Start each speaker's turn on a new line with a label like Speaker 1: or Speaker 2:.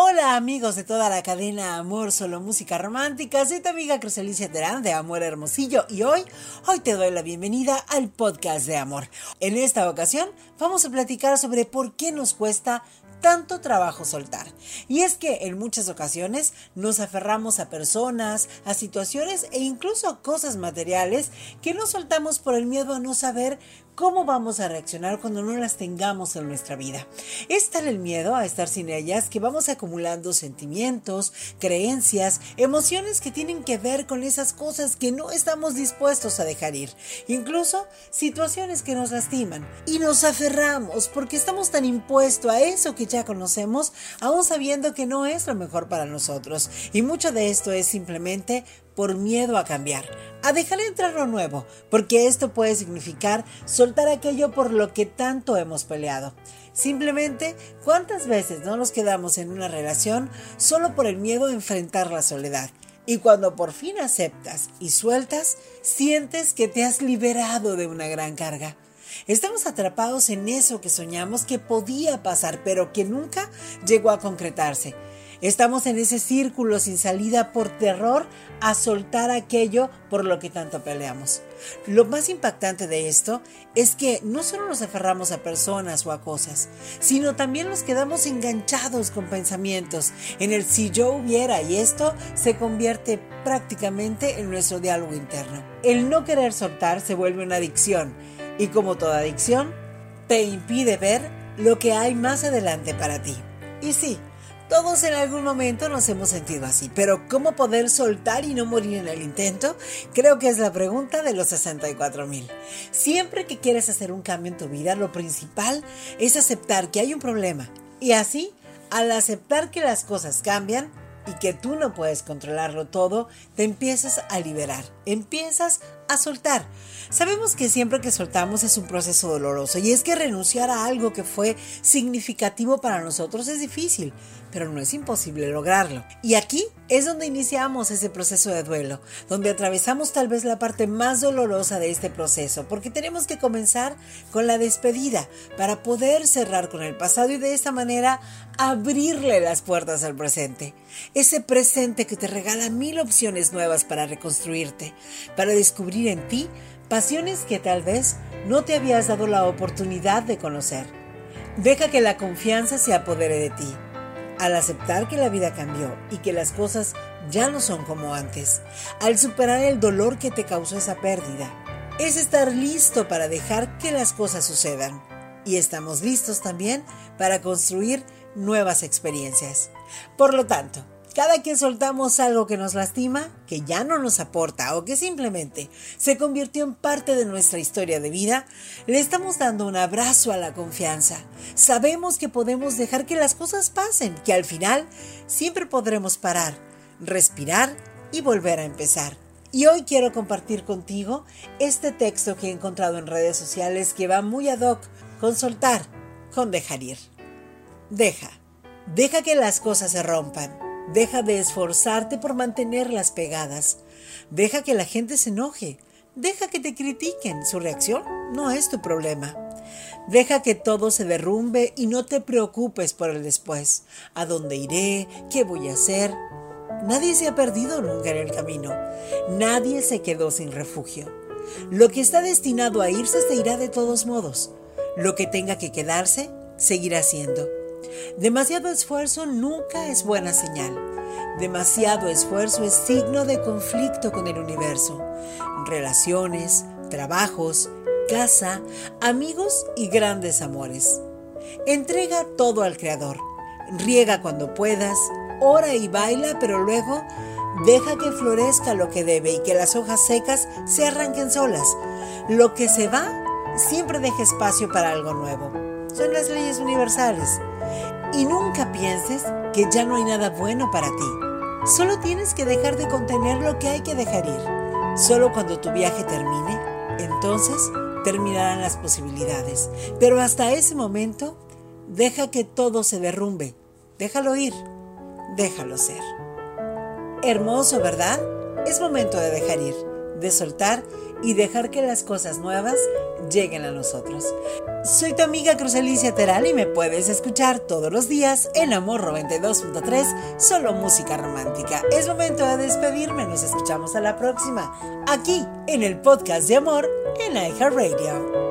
Speaker 1: Hola amigos de toda la cadena Amor Solo Música Romántica, soy tu amiga Cruzalicia Terán de Amor Hermosillo y hoy, hoy te doy la bienvenida al podcast de amor. En esta ocasión vamos a platicar sobre por qué nos cuesta tanto trabajo soltar. Y es que en muchas ocasiones nos aferramos a personas, a situaciones e incluso a cosas materiales que no soltamos por el miedo a no saber cómo vamos a reaccionar cuando no las tengamos en nuestra vida. Es tal el miedo a estar sin ellas que vamos acumulando sentimientos, creencias, emociones que tienen que ver con esas cosas que no estamos dispuestos a dejar ir, incluso situaciones que nos lastiman. Y nos aferramos porque estamos tan impuestos a eso que ya conocemos, aún sabiendo que no es lo mejor para nosotros. Y mucho de esto es simplemente por miedo a cambiar, a dejar entrar lo nuevo, porque esto puede significar soltar aquello por lo que tanto hemos peleado. Simplemente, ¿cuántas veces no nos quedamos en una relación solo por el miedo a enfrentar la soledad? Y cuando por fin aceptas y sueltas, sientes que te has liberado de una gran carga. Estamos atrapados en eso que soñamos que podía pasar, pero que nunca llegó a concretarse. Estamos en ese círculo sin salida por terror a soltar aquello por lo que tanto peleamos. Lo más impactante de esto es que no solo nos aferramos a personas o a cosas, sino también nos quedamos enganchados con pensamientos en el si yo hubiera y esto se convierte prácticamente en nuestro diálogo interno. El no querer soltar se vuelve una adicción y como toda adicción, te impide ver lo que hay más adelante para ti. Y sí, todos en algún momento nos hemos sentido así, pero ¿cómo poder soltar y no morir en el intento? Creo que es la pregunta de los 64 mil. Siempre que quieres hacer un cambio en tu vida, lo principal es aceptar que hay un problema. Y así, al aceptar que las cosas cambian, y que tú no puedes controlarlo todo, te empiezas a liberar, empiezas a soltar. Sabemos que siempre que soltamos es un proceso doloroso y es que renunciar a algo que fue significativo para nosotros es difícil, pero no es imposible lograrlo. Y aquí es donde iniciamos ese proceso de duelo, donde atravesamos tal vez la parte más dolorosa de este proceso, porque tenemos que comenzar con la despedida para poder cerrar con el pasado y de esta manera abrirle las puertas al presente. Ese presente que te regala mil opciones nuevas para reconstruirte, para descubrir en ti pasiones que tal vez no te habías dado la oportunidad de conocer. Deja que la confianza se apodere de ti. Al aceptar que la vida cambió y que las cosas ya no son como antes, al superar el dolor que te causó esa pérdida, es estar listo para dejar que las cosas sucedan. Y estamos listos también para construir nuevas experiencias. Por lo tanto, cada que soltamos algo que nos lastima, que ya no nos aporta o que simplemente se convirtió en parte de nuestra historia de vida, le estamos dando un abrazo a la confianza. Sabemos que podemos dejar que las cosas pasen, que al final siempre podremos parar, respirar y volver a empezar. Y hoy quiero compartir contigo este texto que he encontrado en redes sociales que va muy ad hoc con soltar, con dejar ir. Deja, deja que las cosas se rompan Deja de esforzarte por mantenerlas pegadas. Deja que la gente se enoje. Deja que te critiquen. Su reacción no es tu problema. Deja que todo se derrumbe y no te preocupes por el después. ¿A dónde iré? ¿Qué voy a hacer? Nadie se ha perdido nunca en el camino. Nadie se quedó sin refugio. Lo que está destinado a irse se irá de todos modos. Lo que tenga que quedarse, seguirá siendo. Demasiado esfuerzo nunca es buena señal. Demasiado esfuerzo es signo de conflicto con el universo. Relaciones, trabajos, casa, amigos y grandes amores. Entrega todo al Creador. Riega cuando puedas, ora y baila, pero luego deja que florezca lo que debe y que las hojas secas se arranquen solas. Lo que se va, siempre deja espacio para algo nuevo. Son las leyes universales. Y nunca pienses que ya no hay nada bueno para ti. Solo tienes que dejar de contener lo que hay que dejar ir. Solo cuando tu viaje termine, entonces terminarán las posibilidades. Pero hasta ese momento, deja que todo se derrumbe. Déjalo ir. Déjalo ser. Hermoso, ¿verdad? Es momento de dejar ir, de soltar y dejar que las cosas nuevas lleguen a nosotros. Soy tu amiga Cruz Alicia Teral y me puedes escuchar todos los días en Amor 92.3, solo música romántica. Es momento de despedirme, nos escuchamos a la próxima, aquí en el podcast de Amor en iHeartRadio.